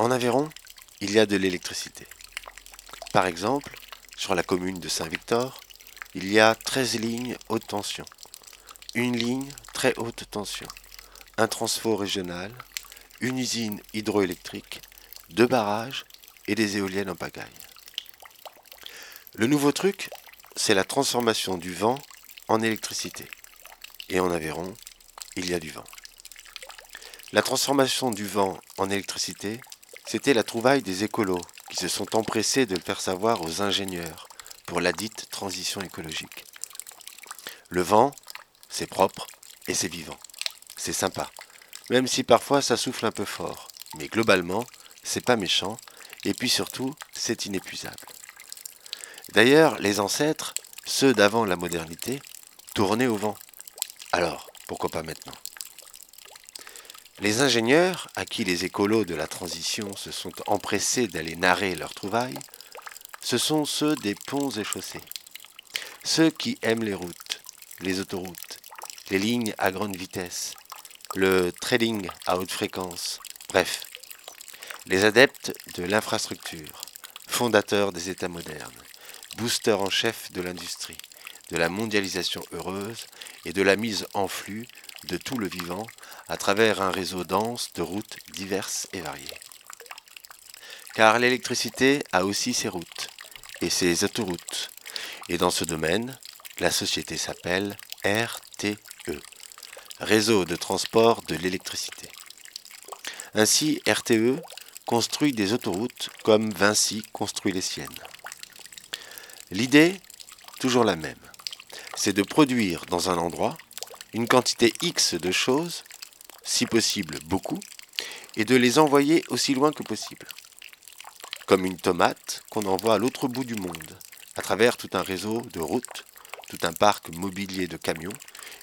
En Aveyron, il y a de l'électricité. Par exemple, sur la commune de Saint-Victor, il y a 13 lignes haute tension, une ligne très haute tension, un transfo régional, une usine hydroélectrique, deux barrages et des éoliennes en pagaille. Le nouveau truc, c'est la transformation du vent en électricité. Et en Aveyron, il y a du vent. La transformation du vent en électricité, c'était la trouvaille des écolos qui se sont empressés de le faire savoir aux ingénieurs pour la dite transition écologique. Le vent, c'est propre et c'est vivant. C'est sympa, même si parfois ça souffle un peu fort. Mais globalement, c'est pas méchant et puis surtout, c'est inépuisable. D'ailleurs, les ancêtres, ceux d'avant la modernité, tournaient au vent. Alors, pourquoi pas maintenant? Les ingénieurs, à qui les écolos de la transition se sont empressés d'aller narrer leurs trouvailles, ce sont ceux des ponts et chaussées. Ceux qui aiment les routes, les autoroutes, les lignes à grande vitesse, le trading à haute fréquence, bref, les adeptes de l'infrastructure, fondateurs des États modernes, boosters en chef de l'industrie, de la mondialisation heureuse et de la mise en flux de tout le vivant à travers un réseau dense de routes diverses et variées. Car l'électricité a aussi ses routes et ses autoroutes. Et dans ce domaine, la société s'appelle RTE, Réseau de transport de l'électricité. Ainsi, RTE construit des autoroutes comme Vinci construit les siennes. L'idée, toujours la même, c'est de produire dans un endroit une quantité X de choses, si possible beaucoup, et de les envoyer aussi loin que possible. Comme une tomate qu'on envoie à l'autre bout du monde, à travers tout un réseau de routes, tout un parc mobilier de camions,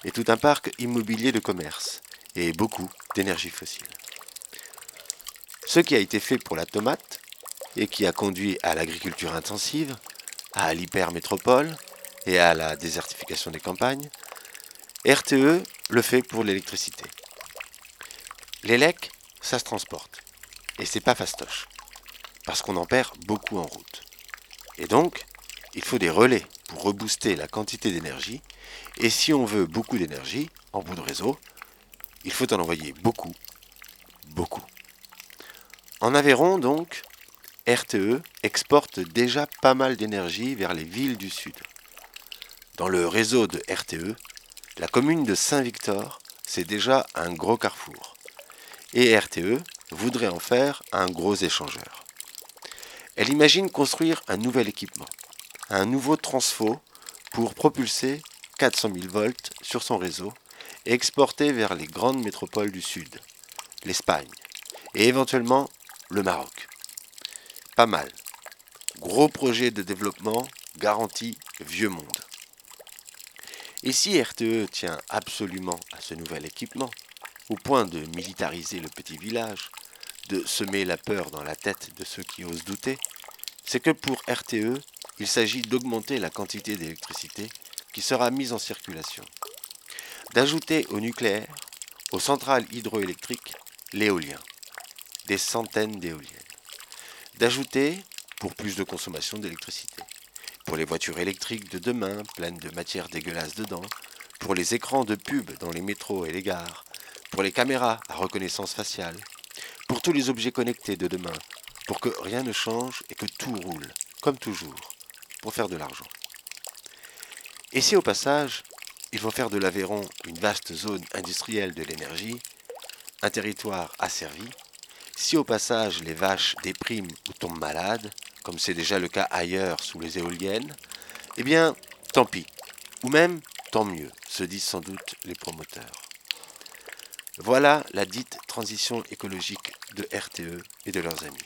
et tout un parc immobilier de commerce, et beaucoup d'énergie fossile. Ce qui a été fait pour la tomate, et qui a conduit à l'agriculture intensive, à l'hypermétropole et à la désertification des campagnes, RTE le fait pour l'électricité. L'élec, ça se transporte. Et c'est pas fastoche. Parce qu'on en perd beaucoup en route. Et donc, il faut des relais pour rebooster la quantité d'énergie. Et si on veut beaucoup d'énergie en bout de réseau, il faut en envoyer beaucoup, beaucoup. En Aveyron, donc, RTE exporte déjà pas mal d'énergie vers les villes du Sud. Dans le réseau de RTE, la commune de Saint-Victor, c'est déjà un gros carrefour. Et RTE voudrait en faire un gros échangeur. Elle imagine construire un nouvel équipement, un nouveau transfo pour propulser 400 000 volts sur son réseau et exporter vers les grandes métropoles du Sud, l'Espagne et éventuellement le Maroc pas mal. Gros projet de développement, garantie vieux monde. Et si RTE tient absolument à ce nouvel équipement, au point de militariser le petit village, de semer la peur dans la tête de ceux qui osent douter, c'est que pour RTE, il s'agit d'augmenter la quantité d'électricité qui sera mise en circulation, d'ajouter au nucléaire, aux centrales hydroélectriques, l'éolien, des centaines d'éoliennes d'ajouter pour plus de consommation d'électricité. Pour les voitures électriques de demain, pleines de matière dégueulasse dedans, pour les écrans de pub dans les métros et les gares, pour les caméras à reconnaissance faciale, pour tous les objets connectés de demain, pour que rien ne change et que tout roule, comme toujours, pour faire de l'argent. Et si au passage, il faut faire de l'Aveyron une vaste zone industrielle de l'énergie, un territoire asservi, si au passage les vaches dépriment ou tombent malades, comme c'est déjà le cas ailleurs sous les éoliennes, eh bien, tant pis. Ou même, tant mieux, se disent sans doute les promoteurs. Voilà la dite transition écologique de RTE et de leurs amis.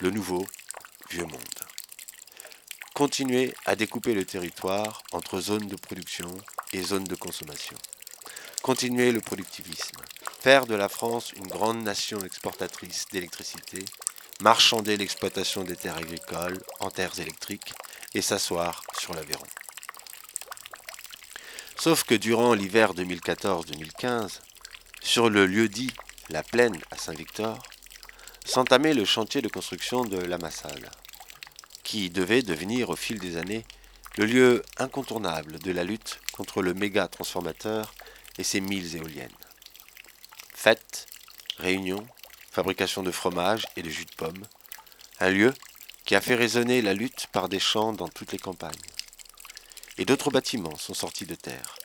Le nouveau vieux monde. Continuer à découper le territoire entre zones de production et zones de consommation. Continuer le productivisme faire de la France une grande nation exportatrice d'électricité, marchander l'exploitation des terres agricoles en terres électriques et s'asseoir sur l'Aveyron. Sauf que durant l'hiver 2014-2015, sur le lieu dit La Plaine à Saint-Victor, s'entamait le chantier de construction de l'Amassade, qui devait devenir au fil des années le lieu incontournable de la lutte contre le méga transformateur et ses mille éoliennes. Fêtes, réunions, fabrication de fromage et de jus de pomme, un lieu qui a fait résonner la lutte par des champs dans toutes les campagnes. Et d'autres bâtiments sont sortis de terre.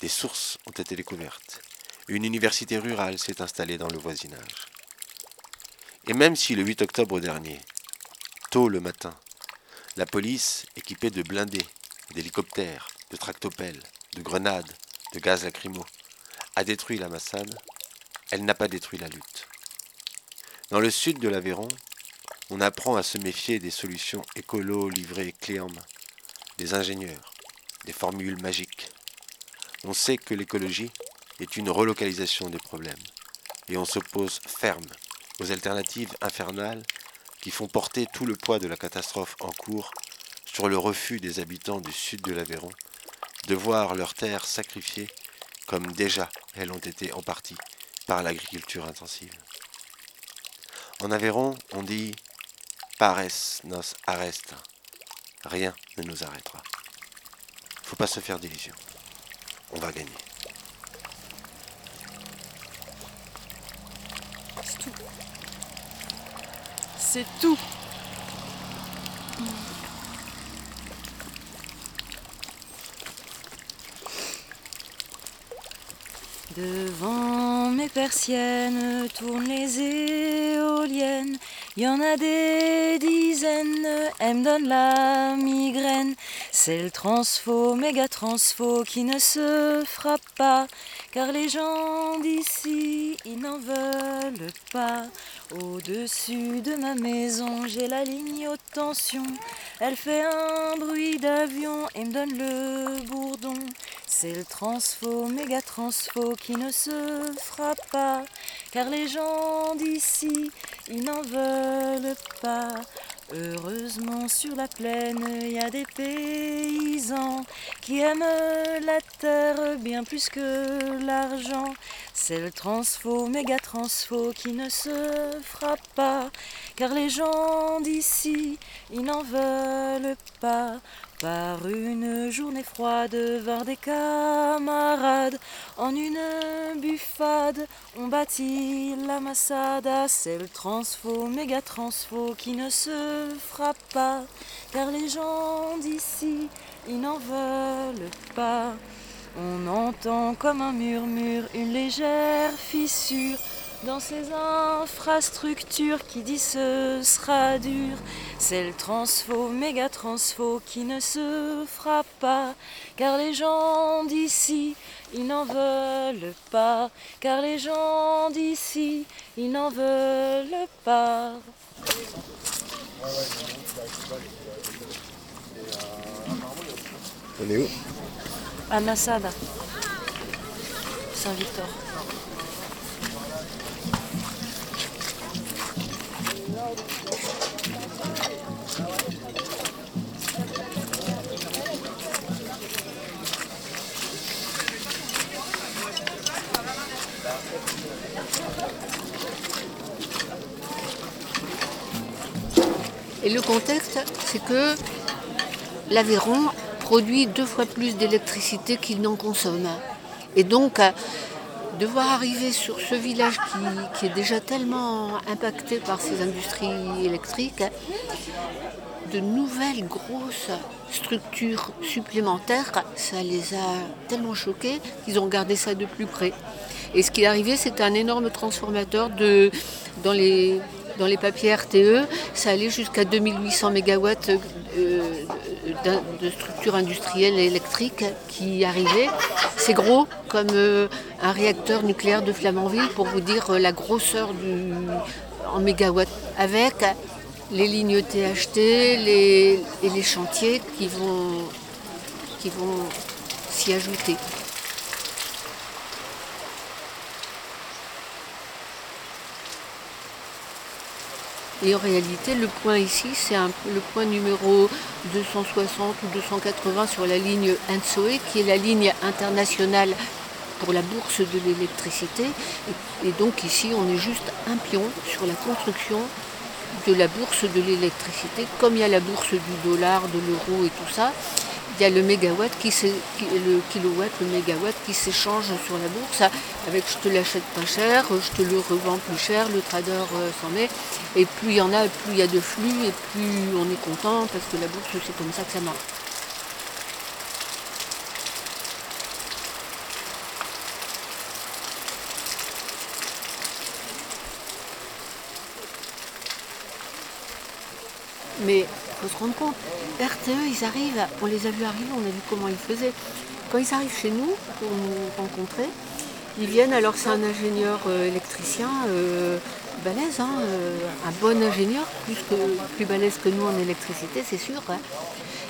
Des sources ont été découvertes. Une université rurale s'est installée dans le voisinage. Et même si le 8 octobre dernier, tôt le matin, la police, équipée de blindés, d'hélicoptères, de tractopelles, de grenades, de gaz lacrymo, a détruit la Massade, elle n'a pas détruit la lutte. Dans le sud de l'Aveyron, on apprend à se méfier des solutions écolo livrées clé en main, des ingénieurs, des formules magiques. On sait que l'écologie est une relocalisation des problèmes, et on s'oppose ferme aux alternatives infernales qui font porter tout le poids de la catastrophe en cours sur le refus des habitants du sud de l'Aveyron de voir leurs terres sacrifiées comme déjà elles ont été en partie par l'agriculture intensive. En Aveyron, on dit Pares nos arresta. Rien ne nous arrêtera. Faut pas se faire d'illusions. On va gagner. C'est tout. C'est tout. Devant mes persiennes tournent les éoliennes. Y en a des dizaines, elles me donnent la migraine. C'est le transfo, méga transfo qui ne se frappe pas. Car les gens d'ici, ils n'en veulent pas. Au-dessus de ma maison, j'ai la ligne haute tension. Elle fait un bruit d'avion et me donne le bourdon. C'est le transfo, méga transfo qui ne se frappe pas. Car les gens d'ici, ils n'en veulent pas. Heureusement sur la plaine, il y a des paysans qui aiment la terre bien plus que l'argent. C'est le transfo, méga transfo qui ne se frappe pas, car les gens d'ici, ils n'en veulent pas. Par une journée froide, voir des camarades en une buffade, on bâtit la massada. C'est le transfo, méga transfo qui ne se frappe pas, car les gens d'ici, ils n'en veulent pas. On entend comme un murmure une légère fissure dans ces infrastructures qui dit ce sera dur. C'est le transfo, méga transfo qui ne se frappe pas, car les gens d'ici, ils n'en veulent pas, car les gens d'ici, ils n'en veulent pas. On est où? À Saint-Victor. Et le contexte, c'est que l'Aveyron produit deux fois plus d'électricité qu'il n'en consomme. Et donc, euh, devoir arriver sur ce village qui, est déjà tellement impacté par ces industries électriques, de nouvelles grosses structures supplémentaires, ça les a tellement choqués qu'ils ont gardé ça de plus près. Et ce qui est arrivé, c'est un énorme transformateur de, dans, les, dans les papiers RTE. Ça allait jusqu'à 2800 MW de structures industrielles électriques qui arrivaient. C'est gros comme euh, un réacteur nucléaire de Flamanville pour vous dire euh, la grosseur du, en mégawatts. Avec les lignes THT et les chantiers qui vont, qui vont s'y ajouter. Et en réalité, le point ici, c'est le point numéro 260 ou 280 sur la ligne Ensoe, qui est la ligne internationale pour la bourse de l'électricité. Et, donc ici, on est juste un pion sur la construction de la bourse de l'électricité. Comme il y a la bourse du dollar, de l'euro et tout ça, il y a le mégawatt qui le kilowatt, le mégawatt qui s'échange sur la bourse avec je te l'achète pas cher, je te le revends plus cher, le trader euh, s'en met. Et plus il y en a, plus il y a de flux et plus on est content parce que la bourse c'est comme ça que ça marche. Mais il faut se rendre compte, RTE, ils arrivent, on les a vus arriver, on a vu comment ils faisaient. Quand ils arrivent chez nous pour nous rencontrer, ils viennent, alors c'est un ingénieur euh, électricien euh, balèze, hein, euh, un bon ingénieur, plus, balèze que nous en électricité, c'est sûr. Hein.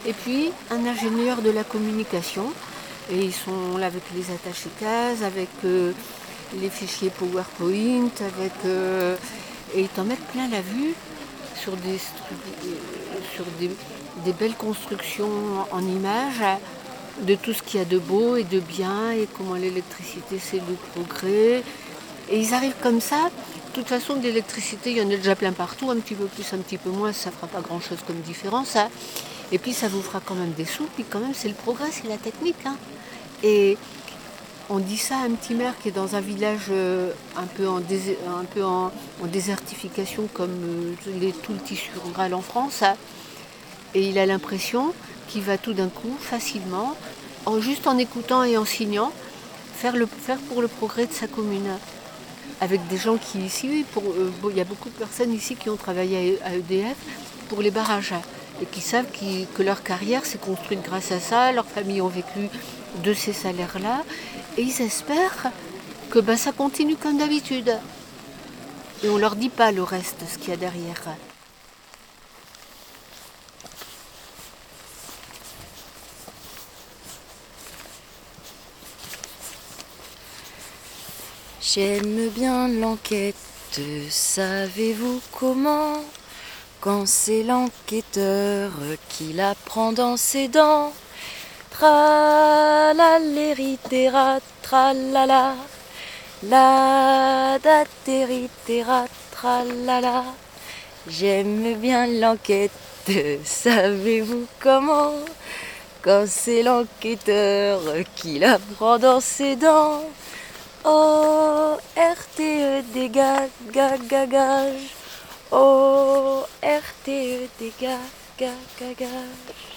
Et puis un ingénieur de la communication, et ils sont là avec les attachés cases, avec les fichiers PowerPoint, avec, et ils t'en mettent plein la vue sur des, sur des, belles constructions en images de tout ce qu'il y a de beau et de bien et comment l'électricité c'est le progrès. Et ils arrivent comme ça. De toute façon, l'électricité, il y en a déjà plein partout, un petit peu plus, un petit peu moins, ça ne fera pas grand-chose comme différence. Hein. Et puis ça vous fera quand même des sous, puis quand même c'est le progrès, c'est la technique. Hein. Et on dit ça à un petit maire qui est dans un village euh, un peu en, désertification comme euh, tout le tissu rural en France. Hein. Et il a l'impression qu'il va tout d'un coup, facilement, en, juste en écoutant et en signant, faire, le, faire pour le progrès de sa commune. Avec des gens qui ici, euh, il y a beaucoup de personnes ici qui ont travaillé à EDF pour les barrages et qui savent que leur carrière s'est construite grâce à ça, leurs familles ont vécu de ces salaires-là, et ils espèrent que ben, ça continue comme d'habitude. Et on ne leur dit pas le reste, ce qu'il y a derrière. J'aime bien l'enquête, savez-vous comment? Quand c'est l'enquêteur qui la prend dans ses dents Tra la la tralala, la da tralala. J'aime bien l'enquête, savez-vous comment? Quand c'est l'enquêteur qui la prend dans ses dents. Oh, RTE dégage, gage. Oh, RTE dégage, gage.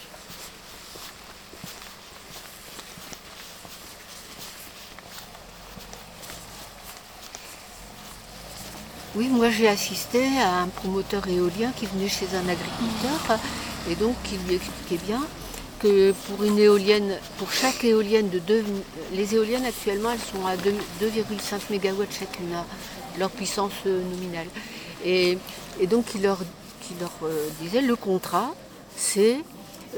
Oui, moi j'ai assisté à un promoteur éolien qui venait chez un agriculteur et donc qui lui expliquait bien que pour une éolienne, pour chaque éolienne de deux, les éoliennes actuellement elles sont à 2,5 MW chacune, leur puissance nominale. Et, donc il leur, leur euh, disait le contrat c'est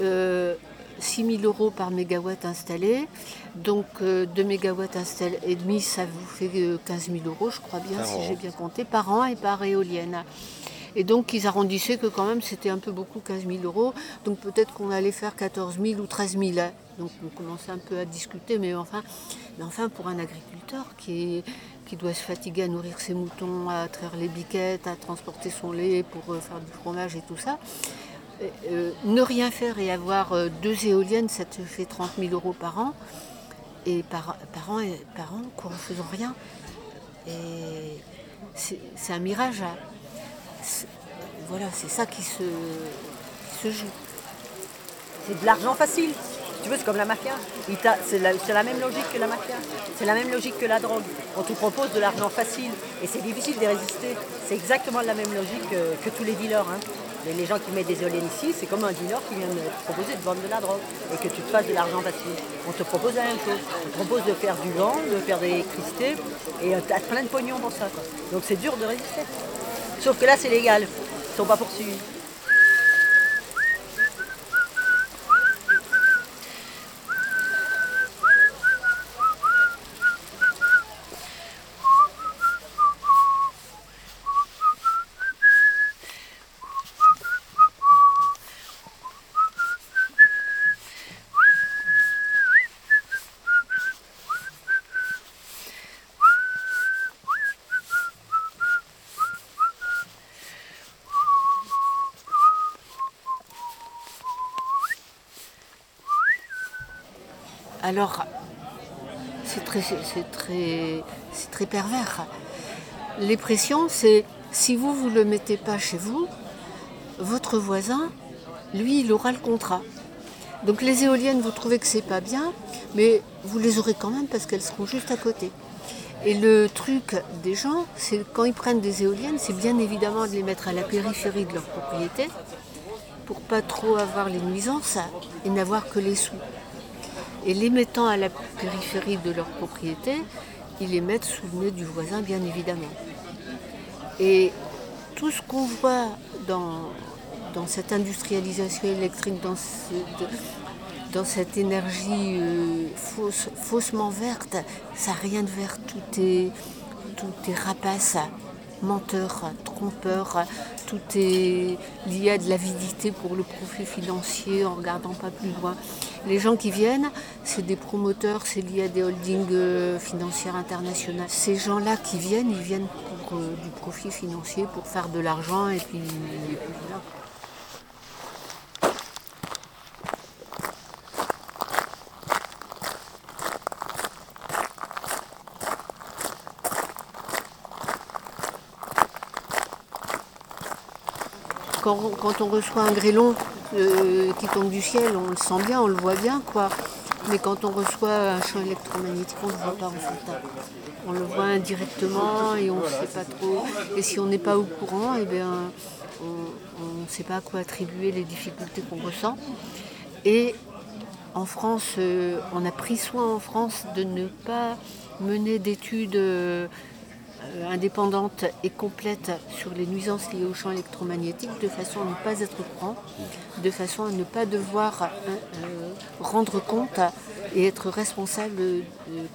euh, 6 000 euros par mégawatt installé. Donc 2 euh, mégawatts installés et demi, ça vous fait 15 euh, 000 euros, je crois bien, si j'ai bien compté, par an et par éolienne. Et donc ils arrondissaient que quand même c'était un peu beaucoup, 15 000 euros. Donc peut-être qu'on allait faire 14 000 ou 13 000. Donc on commençait un peu à discuter, mais enfin, mais enfin pour un agriculteur qui, qui doit se fatiguer à nourrir ses moutons, à traire les biquettes, à transporter son lait pour euh, faire du fromage et tout ça, euh, ne rien faire et avoir euh, deux éoliennes, ça te fait 30 000 euros par an. Et par, par an, par an quoi, en faisant rien. Et c'est un mirage. Voilà, c'est ça qui se, se joue. C'est de l'argent facile. Tu veux, c'est comme la mafia. C'est la, même logique que la mafia. C'est la même logique que la drogue. On te propose de l'argent facile et c'est difficile de résister. C'est exactement la même logique que, tous les dealers. Hein. Les, gens qui mettent des éoliennes ici, c'est comme un dealer qui vient te proposer de vendre de la drogue et que tu te fasses de l'argent facile. On te propose la même chose. On te propose de faire du vent, de faire des l'électricité et tu as plein de pognon pour ça. Donc c'est dur de résister. Sauf que là, c'est légal. Ils ne sont pas poursuivis. Alors, c'est très, pervers. Les pressions, c'est si vous ne le mettez pas chez vous, votre voisin, lui, il aura le contrat. Donc les éoliennes, vous trouvez que c'est pas bien, mais vous les aurez quand même parce qu'elles seront juste à côté. Et le truc des gens, c'est quand ils prennent des éoliennes, c'est bien évidemment de les mettre à la périphérie de leur propriété pour pas trop avoir les nuisances et n'avoir que les sous. Et les mettant à la périphérie de leur propriété, ils les mettent sous le nez du voisin, bien évidemment. Et tout ce qu'on voit dans, dans cette industrialisation électrique, dans, cette énergie euh, fausse, faussement verte, ça n'a rien de vert, tout est, tout est rapace, menteur, trompeur, tout est lié à de l'avidité pour le profit financier en regardant pas plus loin. Les gens qui viennent, c'est des promoteurs, c'est lié à des holdings euh, financières internationales. Ces gens-là qui viennent, ils viennent pour euh, du profit financier, pour faire de l'argent et puis, et puis voilà. quand, on reçoit un grêlon euh, qui tombe du ciel, on le sent bien, on le voit bien, quoi. Mais quand on reçoit un champ électromagnétique, on ne le voit pas. On le voit indirectement et on ne sait pas trop. Et si on n'est pas au courant, eh bien, on ne sait pas à quoi attribuer les difficultés qu'on ressent. Et en France, euh, on a pris soin en France de ne pas mener d'études euh, indépendante et complète sur les nuisances liées au champ électromagnétique de façon à ne pas être courant, de façon à ne pas devoir euh, euh, rendre compte et être responsable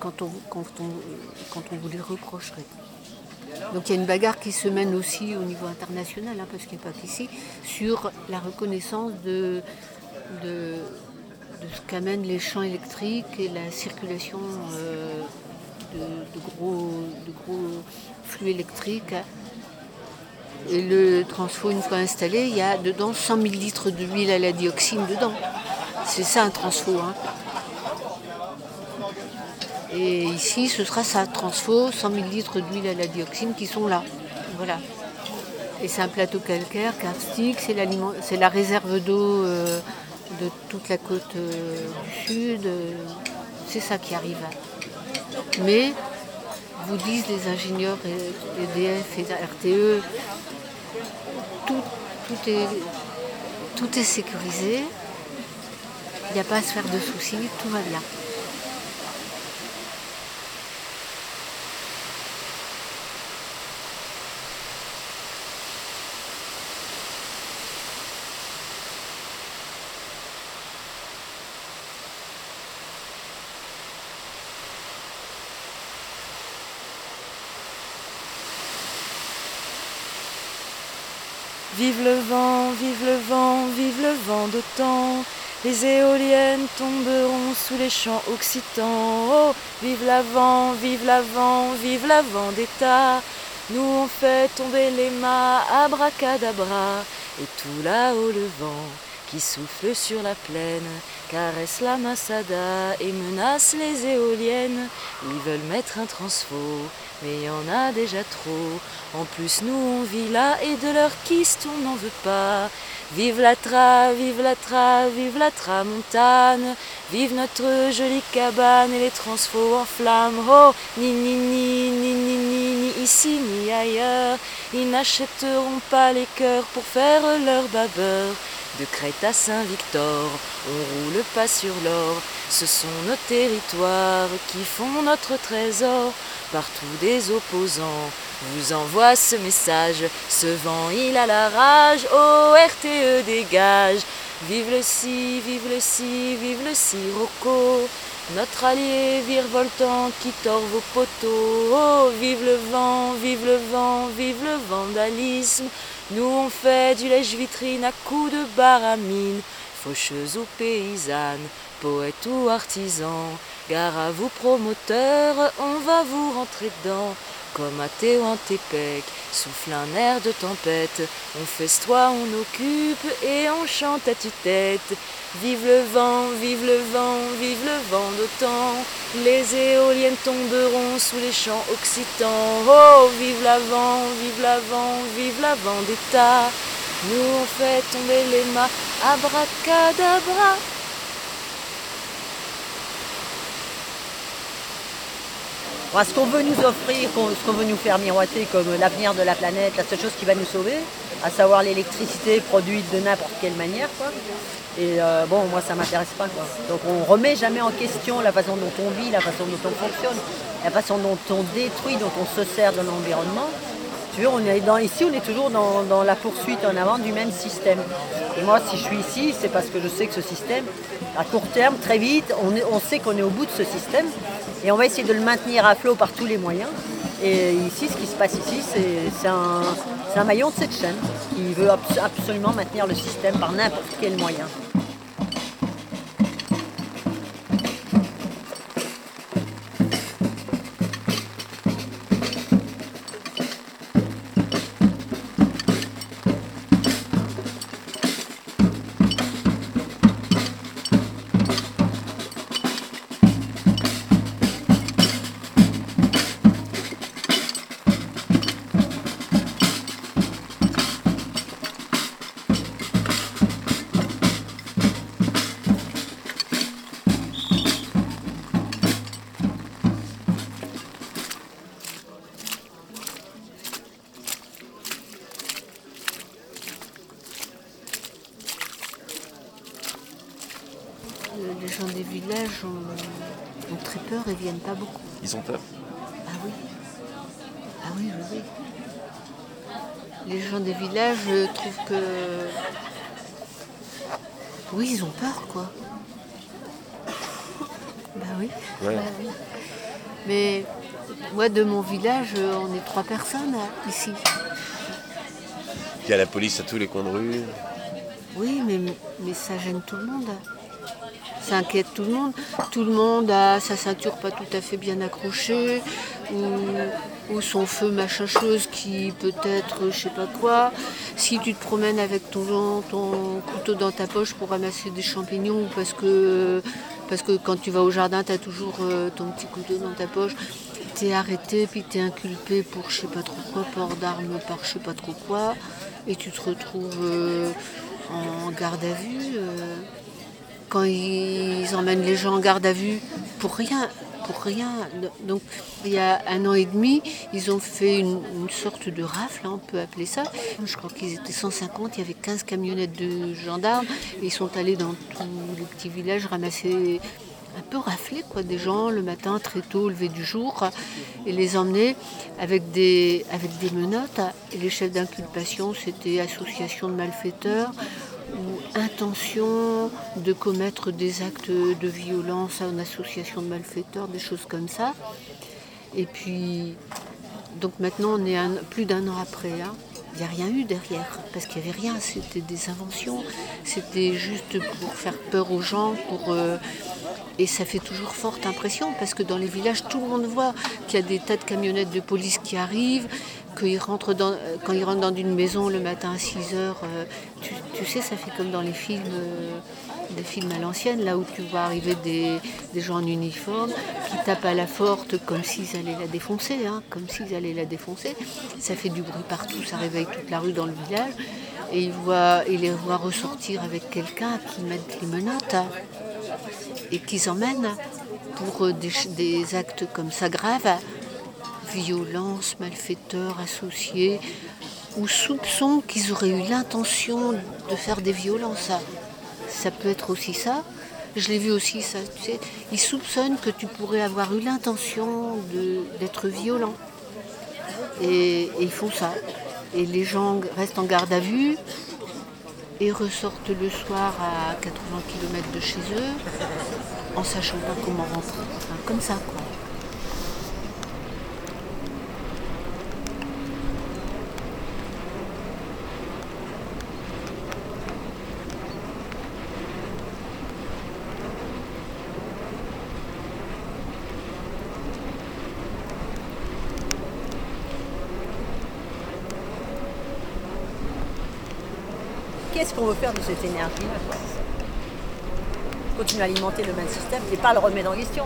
quand, on, quand, on, quand on vous les reprocherait. Donc il y a une bagarre qui se mène aussi au niveau international, hein, parce qu'il n'y a pas qu'ici, sur la reconnaissance de, ce qu'amènent les champs électriques et la circulation de, gros, flux électriques. Et le transfo, une fois installé, il y a dedans 100 000 litres d'huile à la dioxine dedans. C'est ça un transfo. Hein. Et ici, ce sera ça, transfo, 100 000 litres d'huile à la dioxine qui sont là. Voilà. Et c'est un plateau calcaire, karstique, c'est la réserve d'eau euh, de toute la côte euh, du sud. c'est ça qui arrive mais vous disent les ingénieurs EDF et RTE, tout, est, tout est sécurisé, il n'y a pas à se faire de soucis, tout va bien. Vive le vent, vive le vent, vive le vent d'autant. Les éoliennes tomberont sous les champs occitans. Oh, vive l'avant, vive l'avant, vive l'avant d'État. Nous on fait tomber les mâts, abracadabra, et tout là-haut le vent qui souffle sur la plaine, caresse la massada et menace les éoliennes. Ils veulent mettre un transfo, mais y en a déjà trop. En plus, nous on vit là et de leur kiste on n'en veut pas. Vive la tra, vive la tra, vive la tramontane. Vive notre jolie cabane et les transfos en flammes. Oh, ni ni ni ni ni ici ni ailleurs. Ils n'achèteront pas les cœurs pour faire leur babeur. De Crète à Saint-Victor, on roule pas sur l'or. Ce sont nos territoires qui font notre trésor. Partout des opposants vous envoie ce message. Ce vent, il a la rage. Oh, RTE dégage. Vive le si, vive le si, vive le sirocco. Notre allié virevoltant qui tord vos poteaux. Oh, vive le vent, vive le vent, vive le vandalisme. Nous on fait du lèche-vitrine à coups de baramine, faucheuse ou paysanne, poète ou artisan. Gare à vous promoteurs, on va vous rentrer dedans. Comme à Tehuantepec, souffle un air de tempête, on festoie, on occupe et on chante à tue-tête. Vive le vent, vive le vent, vive le vent d'autant, les éoliennes tomberont sous les champs occitans. Oh, vive l'avant, vive l'avant, vive l'avant d'État. Nous on fait tomber les mâts, abracadabra. Ce qu'on veut nous offrir, ce qu'on veut nous faire miroiter comme l'avenir de la planète, la seule chose qui va nous sauver, à savoir l'électricité produite de n'importe quelle manière. Et euh, bon, moi ça m'intéresse pas. Quoi. Donc on remet jamais en question la façon dont on vit, la façon dont on fonctionne, la façon dont on détruit, dont on se sert de l'environnement. Tu veux, on est dans, ici, on est toujours dans, la poursuite en avant du même système. Et moi, si je suis ici, c'est parce que je sais que ce système, à court terme, très vite, on sait qu'on est au bout de ce système et on va essayer de le maintenir à flot par tous les moyens. Et ici, ce qui se passe ici, c'est un, maillon de cette chaîne qui veut absolument maintenir le système par n'importe quel moyen. Ils viennent pas beaucoup. Ils ont peur Ah oui. Ah oui, oui, oui. Les gens des villages trouvent que. Oui, ils ont peur, quoi. Bah oui. Bah oui. Mais moi, de mon village, on est trois personnes hein, ici. Il y a la police à tous les coins de rue. Oui, mais, mais ça gêne tout le monde ça inquiète tout le monde. Tout le monde a sa ceinture pas tout à fait bien accrochée, ou, son feu machin chose qui peut être je sais pas quoi. Si tu te promènes avec ton, ton couteau dans ta poche pour ramasser des champignons, parce que, parce que quand tu vas au jardin, tu as toujours euh, ton petit couteau dans ta poche, tu es arrêté, puis tu es inculpé pour je sais pas trop quoi, port d'armes par je sais pas trop quoi, et tu te retrouves euh, en garde à vue. Euh, quand ils emmènent les gens en garde à vue pour rien, pour rien. Donc il y a un an et demi, ils ont fait une, sorte de rafle, hein, on peut appeler ça. Je crois qu'ils étaient 150, il y avait 15 camionnettes de gendarmes. Et ils sont allés dans tous les petits villages ramasser un peu rafler quoi, des gens le matin très tôt, au lever du jour, et les emmener avec des, avec des menottes. Et les chefs d'inculpation, c'était association de malfaiteurs, ou intention de commettre des actes de violence à une association de malfaiteurs, des choses comme ça. Et puis, donc maintenant, on est plus d'un an après. Hein. Il n'y a rien eu derrière, parce qu'il n'y avait rien, c'était des inventions, c'était juste pour faire peur aux gens, pour, euh, et ça fait toujours forte impression, parce que dans les villages, tout le monde voit qu'il y a des tas de camionnettes de police qui arrivent, dans, quand ils rentrent dans une maison le matin à 6 heures, euh, tu, sais, ça fait comme dans les films, euh, des films à l'ancienne, là où tu vois arriver des, gens en uniforme qui tapent à la porte comme s'ils allaient la défoncer, hein, comme s'ils allaient la défoncer. Ça fait du bruit partout, ça réveille toute la rue dans le village. Et ils, les voient ressortir avec quelqu'un qui met les menottes et qu'ils emmènent pour des, des actes comme ça graves violence, malfaiteurs associés ou soupçons qu'ils auraient eu l'intention de faire des violences. Ça, peut être aussi ça. Je l'ai vu aussi, ça. Tu sais, ils soupçonnent que tu pourrais avoir eu l'intention d'être violent. Et, ils font ça. Et les gens restent en garde à vue et ressortent le soir à 80 km de chez eux en sachant pas comment rentrer. comme ça. Qu'est-ce qu'on veut faire de cette énergie-là Continuer à alimenter le même système et pas le remettre en question.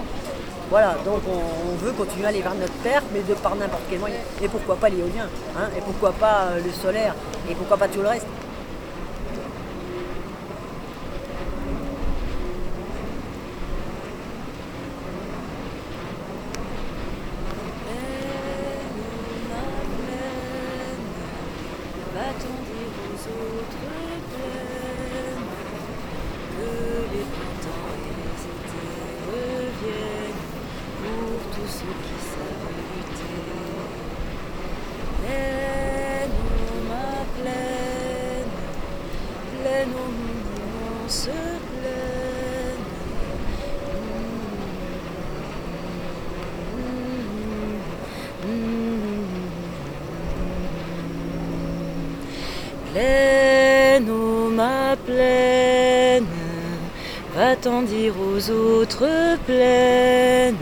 Voilà, donc on, veut continuer à aller vers notre perte, mais de par n'importe quel moyen. Et pourquoi pas l'éolien hein Et pourquoi pas euh, le solaire Et pourquoi pas tout le reste Plaine, dire aux autres plaines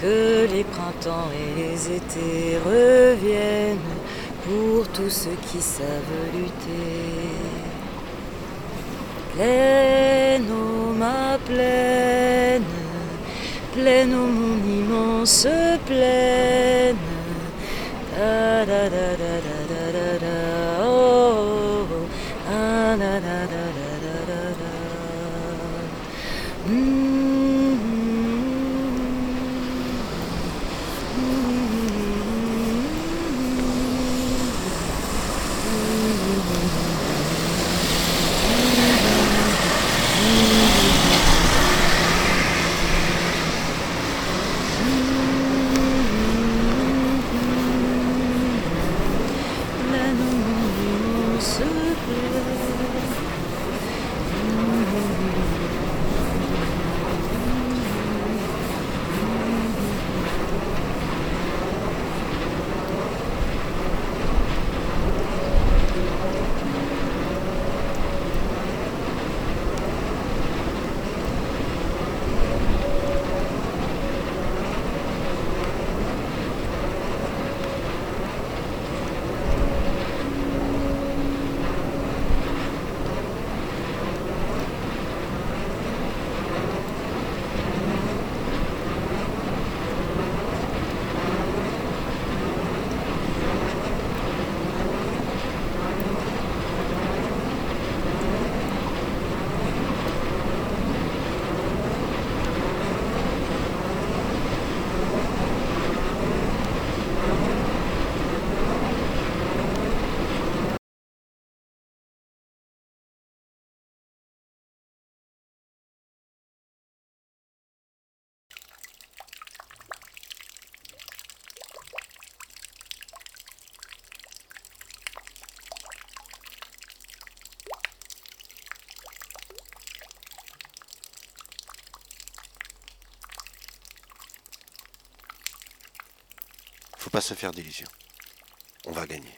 que les printemps et les étés reviennent pour tous ceux qui savent lutter. Plaine, oh ma plaine, plaine, oh mon immense plaine. Da, da, da, oh, Faut pas se faire d'illusions. On va gagner.